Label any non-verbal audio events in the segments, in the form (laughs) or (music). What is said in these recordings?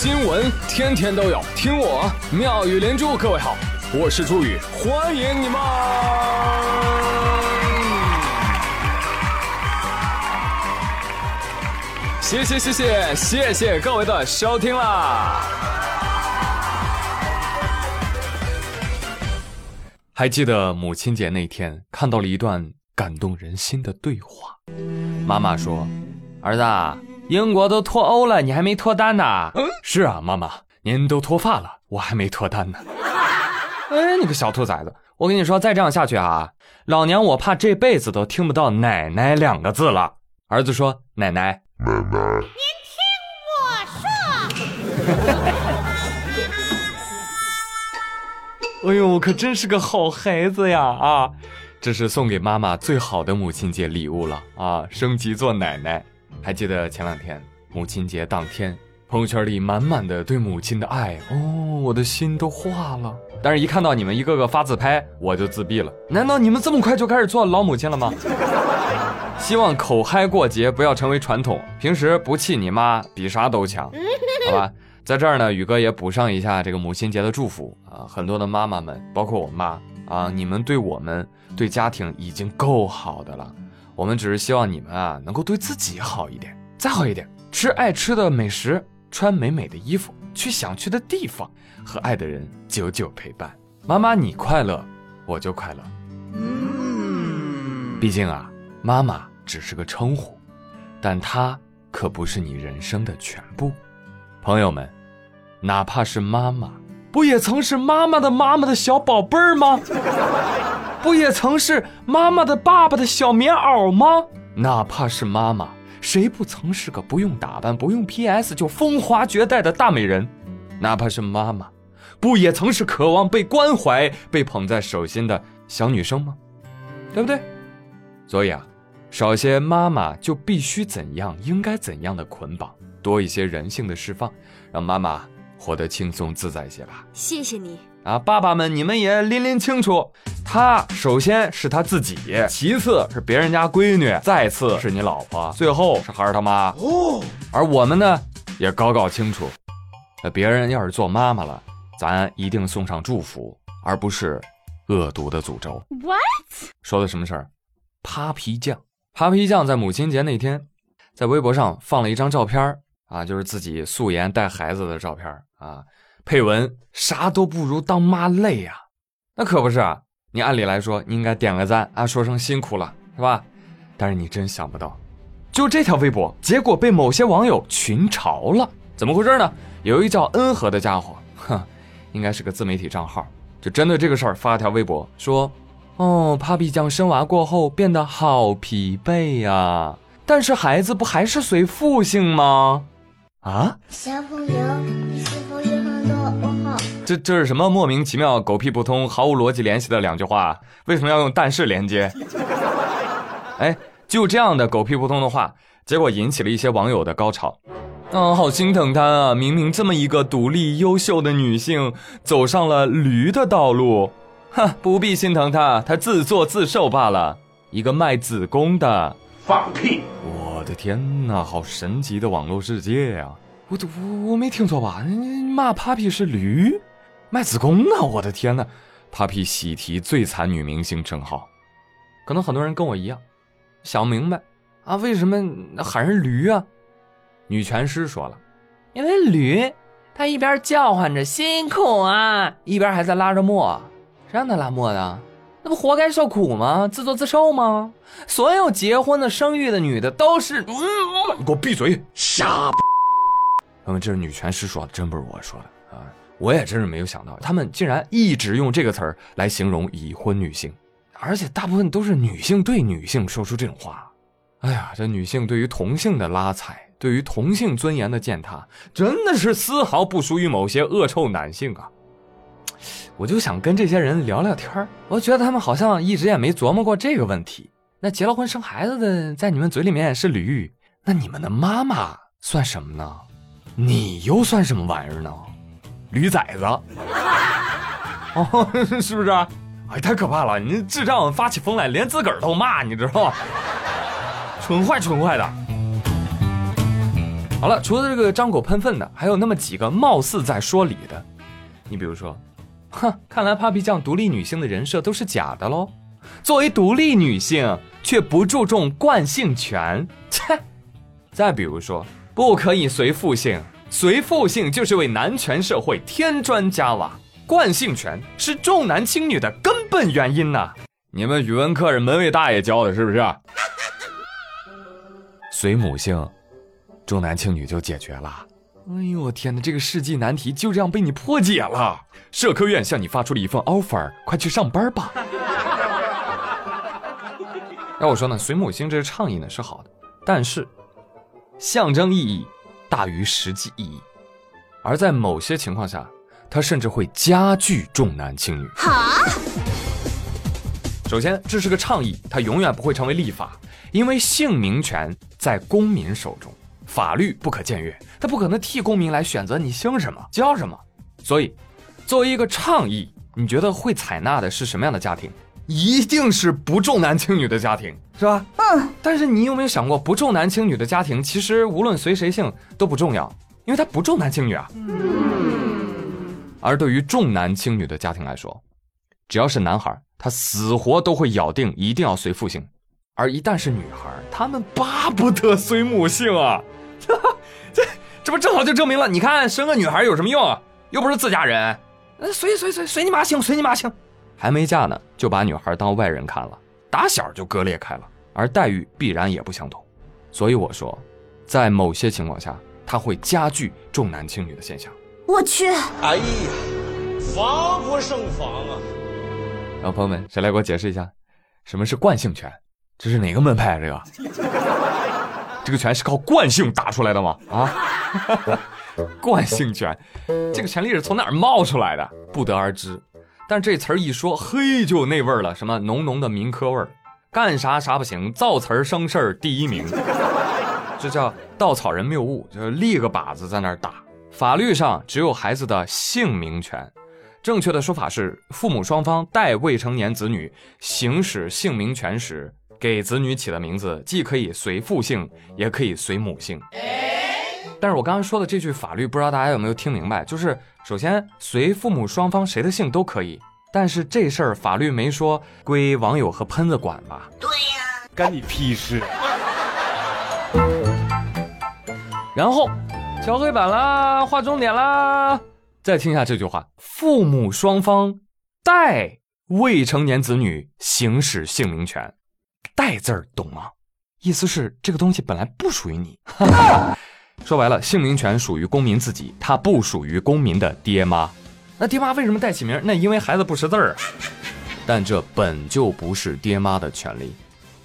新闻天天都有，听我妙语连珠。各位好，我是朱宇，欢迎你们！谢谢谢谢谢谢各位的收听啦！还记得母亲节那天，看到了一段感动人心的对话。妈妈说：“儿子，英国都脱欧了，你还没脱单呢？”“是啊，妈妈，您都脱发了，我还没脱单呢。(laughs) ”“哎，你个小兔崽子，我跟你说，再这样下去啊，老娘我怕这辈子都听不到‘奶奶’两个字了。”儿子说：“奶奶，奶奶，您听我说。(laughs) ”哎呦，可真是个好孩子呀！啊，这是送给妈妈最好的母亲节礼物了啊！升级做奶奶。还记得前两天母亲节当天，朋友圈里满满的对母亲的爱哦，我的心都化了。但是，一看到你们一个个发自拍，我就自闭了。难道你们这么快就开始做老母亲了吗？(laughs) 希望口嗨过节不要成为传统，平时不气你妈，比啥都强，好吧？在这儿呢，宇哥也补上一下这个母亲节的祝福啊！很多的妈妈们，包括我妈啊，你们对我们、对家庭已经够好的了，我们只是希望你们啊，能够对自己好一点，再好一点，吃爱吃的美食，穿美美的衣服，去想去的地方，和爱的人久久陪伴。妈妈你快乐，我就快乐。嗯，毕竟啊，妈妈只是个称呼，但她可不是你人生的全部。朋友们。哪怕是妈妈，不也曾是妈妈的妈妈的小宝贝儿吗？不也曾是妈妈的爸爸的小棉袄吗？哪怕是妈妈，谁不曾是个不用打扮、不用 PS 就风华绝代的大美人？哪怕是妈妈，不也曾是渴望被关怀、被捧在手心的小女生吗？对不对？所以啊，少些妈妈就必须怎样、应该怎样的捆绑，多一些人性的释放，让妈妈。活得轻松自在些吧。谢谢你啊，爸爸们，你们也拎拎清楚，他首先是他自己，其次是别人家闺女，再次是你老婆，最后是孩儿他妈。哦，而我们呢，也搞搞清楚，那别人要是做妈妈了，咱一定送上祝福，而不是恶毒的诅咒。What？说的什么事儿？Papi 酱，Papi 酱在母亲节那天，在微博上放了一张照片啊，就是自己素颜带孩子的照片啊，配文啥都不如当妈累呀，那可不是啊！你按理来说你应该点个赞啊，说声辛苦了，是吧？但是你真想不到，就这条微博，结果被某些网友群嘲了，怎么回事呢？有一叫恩和的家伙，哼，应该是个自媒体账号，就针对这个事儿发了条微博，说：“哦，Papi 酱生娃过后变得好疲惫呀，但是孩子不还是随父姓吗？”啊，小朋友，这这是什么莫名其妙、狗屁不通、毫无逻辑联系的两句话？为什么要用但是连接？(laughs) 哎，就这样的狗屁不通的话，结果引起了一些网友的高潮。啊，好心疼她啊！明明这么一个独立优秀的女性，走上了驴的道路。哼，不必心疼她，她自作自受罢了。一个卖子宫的，放屁！我的天哪，好神奇的网络世界呀！我我我没听错吧？骂 Papi 是驴，卖子宫啊？我的天哪！Papi 喜提最惨女明星称号，可能很多人跟我一样，想明白啊，为什么喊人驴啊？女拳师说了，因为驴，他一边叫唤着辛苦啊，一边还在拉着磨，谁让他拉磨的？那不活该受苦吗？自作自受吗？所有结婚的、生育的女的都是……你给我闭嘴！傻。朋友们，这是女权师说的，真不是我说的！我也真是没有想到，他们竟然一直用这个词儿来形容已婚女性，而且大部分都是女性对女性说出这种话。哎呀，这女性对于同性的拉踩，对于同性尊严的践踏，真的是丝毫不输于某些恶臭男性啊！我就想跟这些人聊聊天我觉得他们好像一直也没琢磨过这个问题。那结了婚生孩子的，在你们嘴里面是驴，那你们的妈妈算什么呢？你又算什么玩意儿呢？驴崽子？哦，是不是？哎，太可怕了！你智障发起疯来，连自个儿都骂，你知道吗？蠢坏蠢坏的。好了，除了这个张口喷粪的，还有那么几个貌似在说理的。你比如说，哼，看来 Papi 酱独立女性的人设都是假的喽。作为独立女性，却不注重惯性权，切。再比如说，不可以随父姓，随父姓就是为男权社会添砖加瓦。惯性权是重男轻女的根本原因呐！你们语文课是门卫大爷教的，是不是？随母姓，重男轻女就解决了。哎呦我天哪，这个世纪难题就这样被你破解了！社科院向你发出了一份 offer，快去上班吧。(laughs) 要我说呢，随母姓这个倡议呢是好的，但是象征意义大于实际意义，而在某些情况下。它甚至会加剧重男轻女。好，首先这是个倡议，它永远不会成为立法，因为姓名权在公民手中，法律不可僭越，它不可能替公民来选择你姓什么叫什么。所以，作为一个倡议，你觉得会采纳的是什么样的家庭？一定是不重男轻女的家庭，是吧？嗯。但是你有没有想过，不重男轻女的家庭，其实无论随谁姓都不重要，因为他不重男轻女啊。而对于重男轻女的家庭来说，只要是男孩，他死活都会咬定一定要随父姓；而一旦是女孩，他们巴不得随母姓啊！(laughs) 这这不正好就证明了？你看，生个女孩有什么用啊？又不是自家人，随随随随你妈姓，随你妈姓。还没嫁呢，就把女孩当外人看了，打小就割裂开了，而待遇必然也不相同。所以我说，在某些情况下，它会加剧重男轻女的现象。我去！哎呀，防不胜防啊！然后朋友们，谁来给我解释一下，什么是惯性权？这是哪个门派啊？这个 (laughs) 这个权是靠惯性打出来的吗？啊？(laughs) 惯性权，这个权利是从哪儿冒出来的？不得而知。但这词儿一说，嘿，就那味儿了，什么浓浓的民科味儿，干啥啥不行，造词儿生事儿第一名，这叫稻草人谬误，就是立个靶子在那儿打。法律上只有孩子的姓名权，正确的说法是，父母双方带未成年子女行使姓名权时，给子女起的名字既可以随父姓，也可以随母姓。但是我刚刚说的这句法律，不知道大家有没有听明白？就是首先随父母双方谁的姓都可以，但是这事儿法律没说归网友和喷子管吧？对呀，干你屁事！然后。敲黑板啦，划重点啦！再听一下这句话：父母双方代未成年子女行使姓名权。代字儿懂吗？意思是这个东西本来不属于你。(laughs) 说白了，姓名权属于公民自己，他不属于公民的爹妈。那爹妈为什么代起名？那因为孩子不识字儿。但这本就不是爹妈的权利，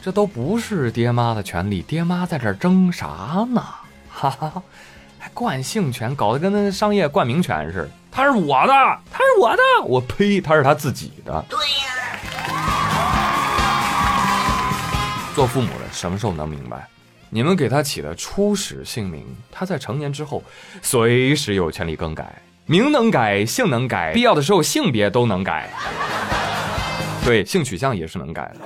这都不是爹妈的权利，爹妈在这争啥呢？哈哈。还冠姓权，搞得跟那商业冠名权似的。他是我的，他是我的，我呸，他是他自己的。对呀。做父母的什么时候能明白？你们给他起的初始姓名，他在成年之后随时有权利更改，名能改，姓能改，必要的时候性别都能改。(laughs) 对，性取向也是能改的。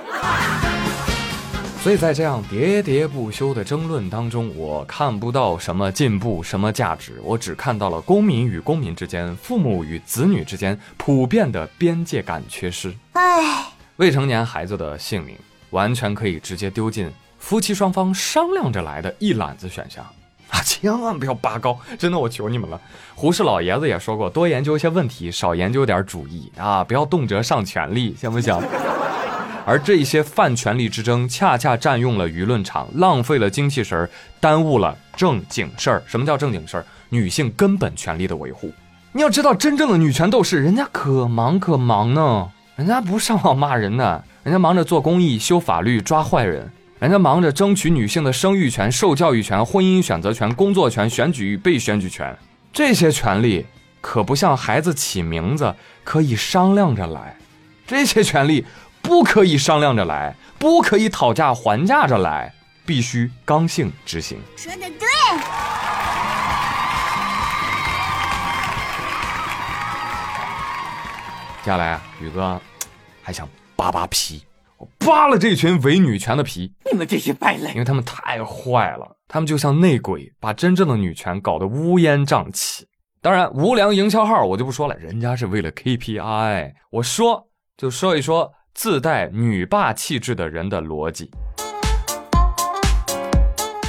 所以在这样喋喋不休的争论当中，我看不到什么进步，什么价值，我只看到了公民与公民之间、父母与子女之间普遍的边界感缺失。唉，未成年孩子的姓名完全可以直接丢进夫妻双方商量着来的一揽子选项 (laughs) 啊！千万不要拔高，真的，我求你们了。胡适老爷子也说过，多研究一些问题，少研究点主义啊！不要动辄上权力，行不行？(laughs) 而这些泛权力之争，恰恰占用了舆论场，浪费了精气神耽误了正经事儿。什么叫正经事儿？女性根本权利的维护。你要知道，真正的女权斗士，人家可忙可忙呢。人家不上网骂人呢，人家忙着做公益、修法律、抓坏人，人家忙着争取女性的生育权、受教育权、婚姻选择权、工作权、选举与被选举权。这些权利可不像孩子起名字可以商量着来，这些权利。不可以商量着来，不可以讨价还价着来，必须刚性执行。说的对。接下来啊，宇哥还想扒扒皮，我扒了这群伪女权的皮。你们这些败类，因为他们太坏了他们就像内鬼，把真正的女权搞得乌烟瘴气。当然，无良营销号我就不说了，人家是为了 KPI。我说就说一说自带女霸气质的人的逻辑。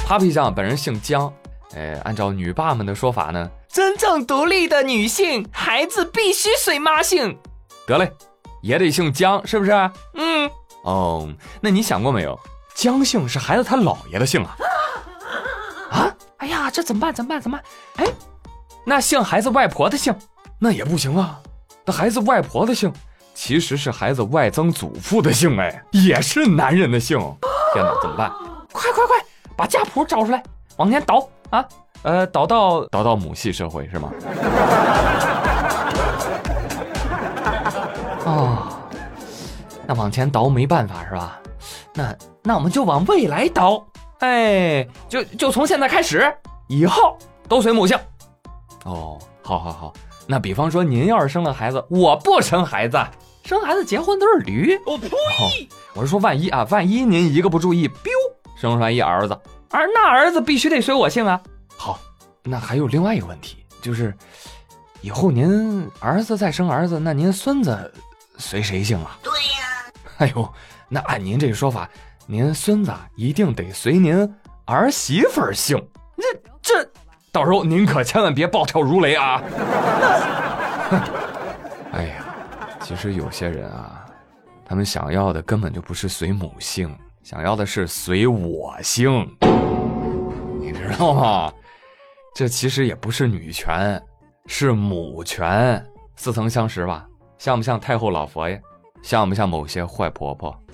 Papi 酱本人姓姜，哎，按照女霸们的说法呢，真正独立的女性，孩子必须随妈姓。得嘞，也得姓姜，是不是？嗯。哦，那你想过没有？姜姓是孩子他姥爷的姓啊。(laughs) 啊！哎呀，这怎么办？怎么办？怎么办？哎，那姓孩子外婆的姓，那也不行啊。那孩子外婆的姓，其实是孩子外曾祖父的姓，哎，也是男人的姓。天哪，怎么办？快快快！把家谱找出来，往前倒啊！呃，倒到倒到母系社会是吗？(laughs) 那往前倒没办法是吧？那那我们就往未来倒，哎，就就从现在开始，以后都随母姓。哦，好好好。那比方说您要是生了孩子，我不生孩子，生孩子结婚都是驴。我呸！我是说万一啊，万一您一个不注意，biu。生出来一儿子，而那儿子必须得随我姓啊。好，那还有另外一个问题，就是以后您儿子再生儿子，那您孙子随谁姓啊？对呀。(laughs) 哎呦，那按您这个说法，您孙子一定得随您儿媳妇姓。这这，到时候您可千万别暴跳如雷啊！(laughs) 哎呀，其实有些人啊，他们想要的根本就不是随母姓。想要的是随我姓，你知道吗？这其实也不是女权，是母权。似曾相识吧？像不像太后老佛爷？像不像某些坏婆婆？(laughs)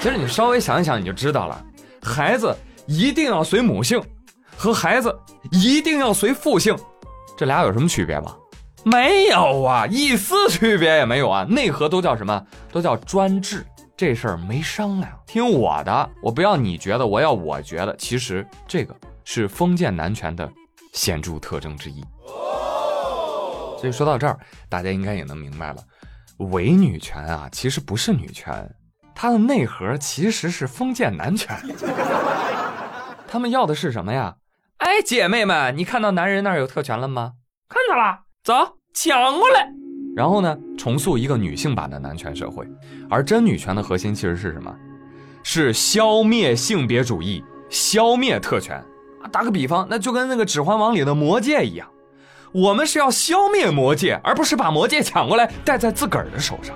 其实你稍微想一想，你就知道了。孩子一定要随母姓，和孩子一定要随父姓，这俩有什么区别吗？没有啊，一丝区别也没有啊，内核都叫什么？都叫专制，这事儿没商量，听我的，我不要你觉得，我要我觉得，其实这个是封建男权的显著特征之一。所以说到这儿，大家应该也能明白了，伪女权啊，其实不是女权，它的内核其实是封建男权。(laughs) 他们要的是什么呀？哎，姐妹们，你看到男人那儿有特权了吗？看到了。走，抢过来，然后呢，重塑一个女性版的男权社会。而真女权的核心其实是什么？是消灭性别主义，消灭特权。啊，打个比方，那就跟那个《指环王》里的魔戒一样，我们是要消灭魔戒，而不是把魔戒抢过来戴在自个儿的手上。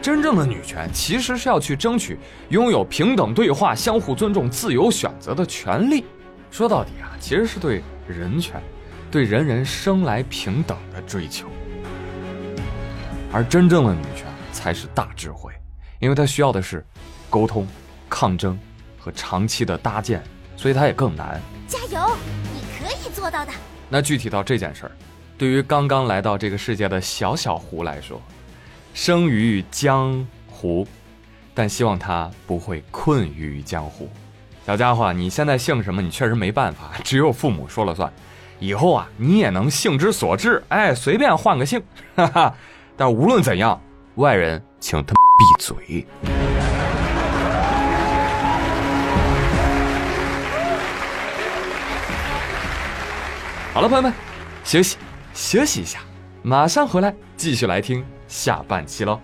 真正的女权其实是要去争取拥有平等对话、相互尊重、自由选择的权利。说到底啊，其实是对人权、对人人生来平等的追求。而真正的女权才是大智慧，因为它需要的是沟通、抗争和长期的搭建，所以它也更难。加油，你可以做到的。那具体到这件事儿，对于刚刚来到这个世界的小小胡来说，生于江湖，但希望他不会困于江湖。小家伙，你现在姓什么？你确实没办法，只有父母说了算。以后啊，你也能性之所至，哎，随便换个姓，哈哈。但无论怎样，外人请他闭嘴。好了，朋友们，休息休息一下，马上回来继续来听下半期喽。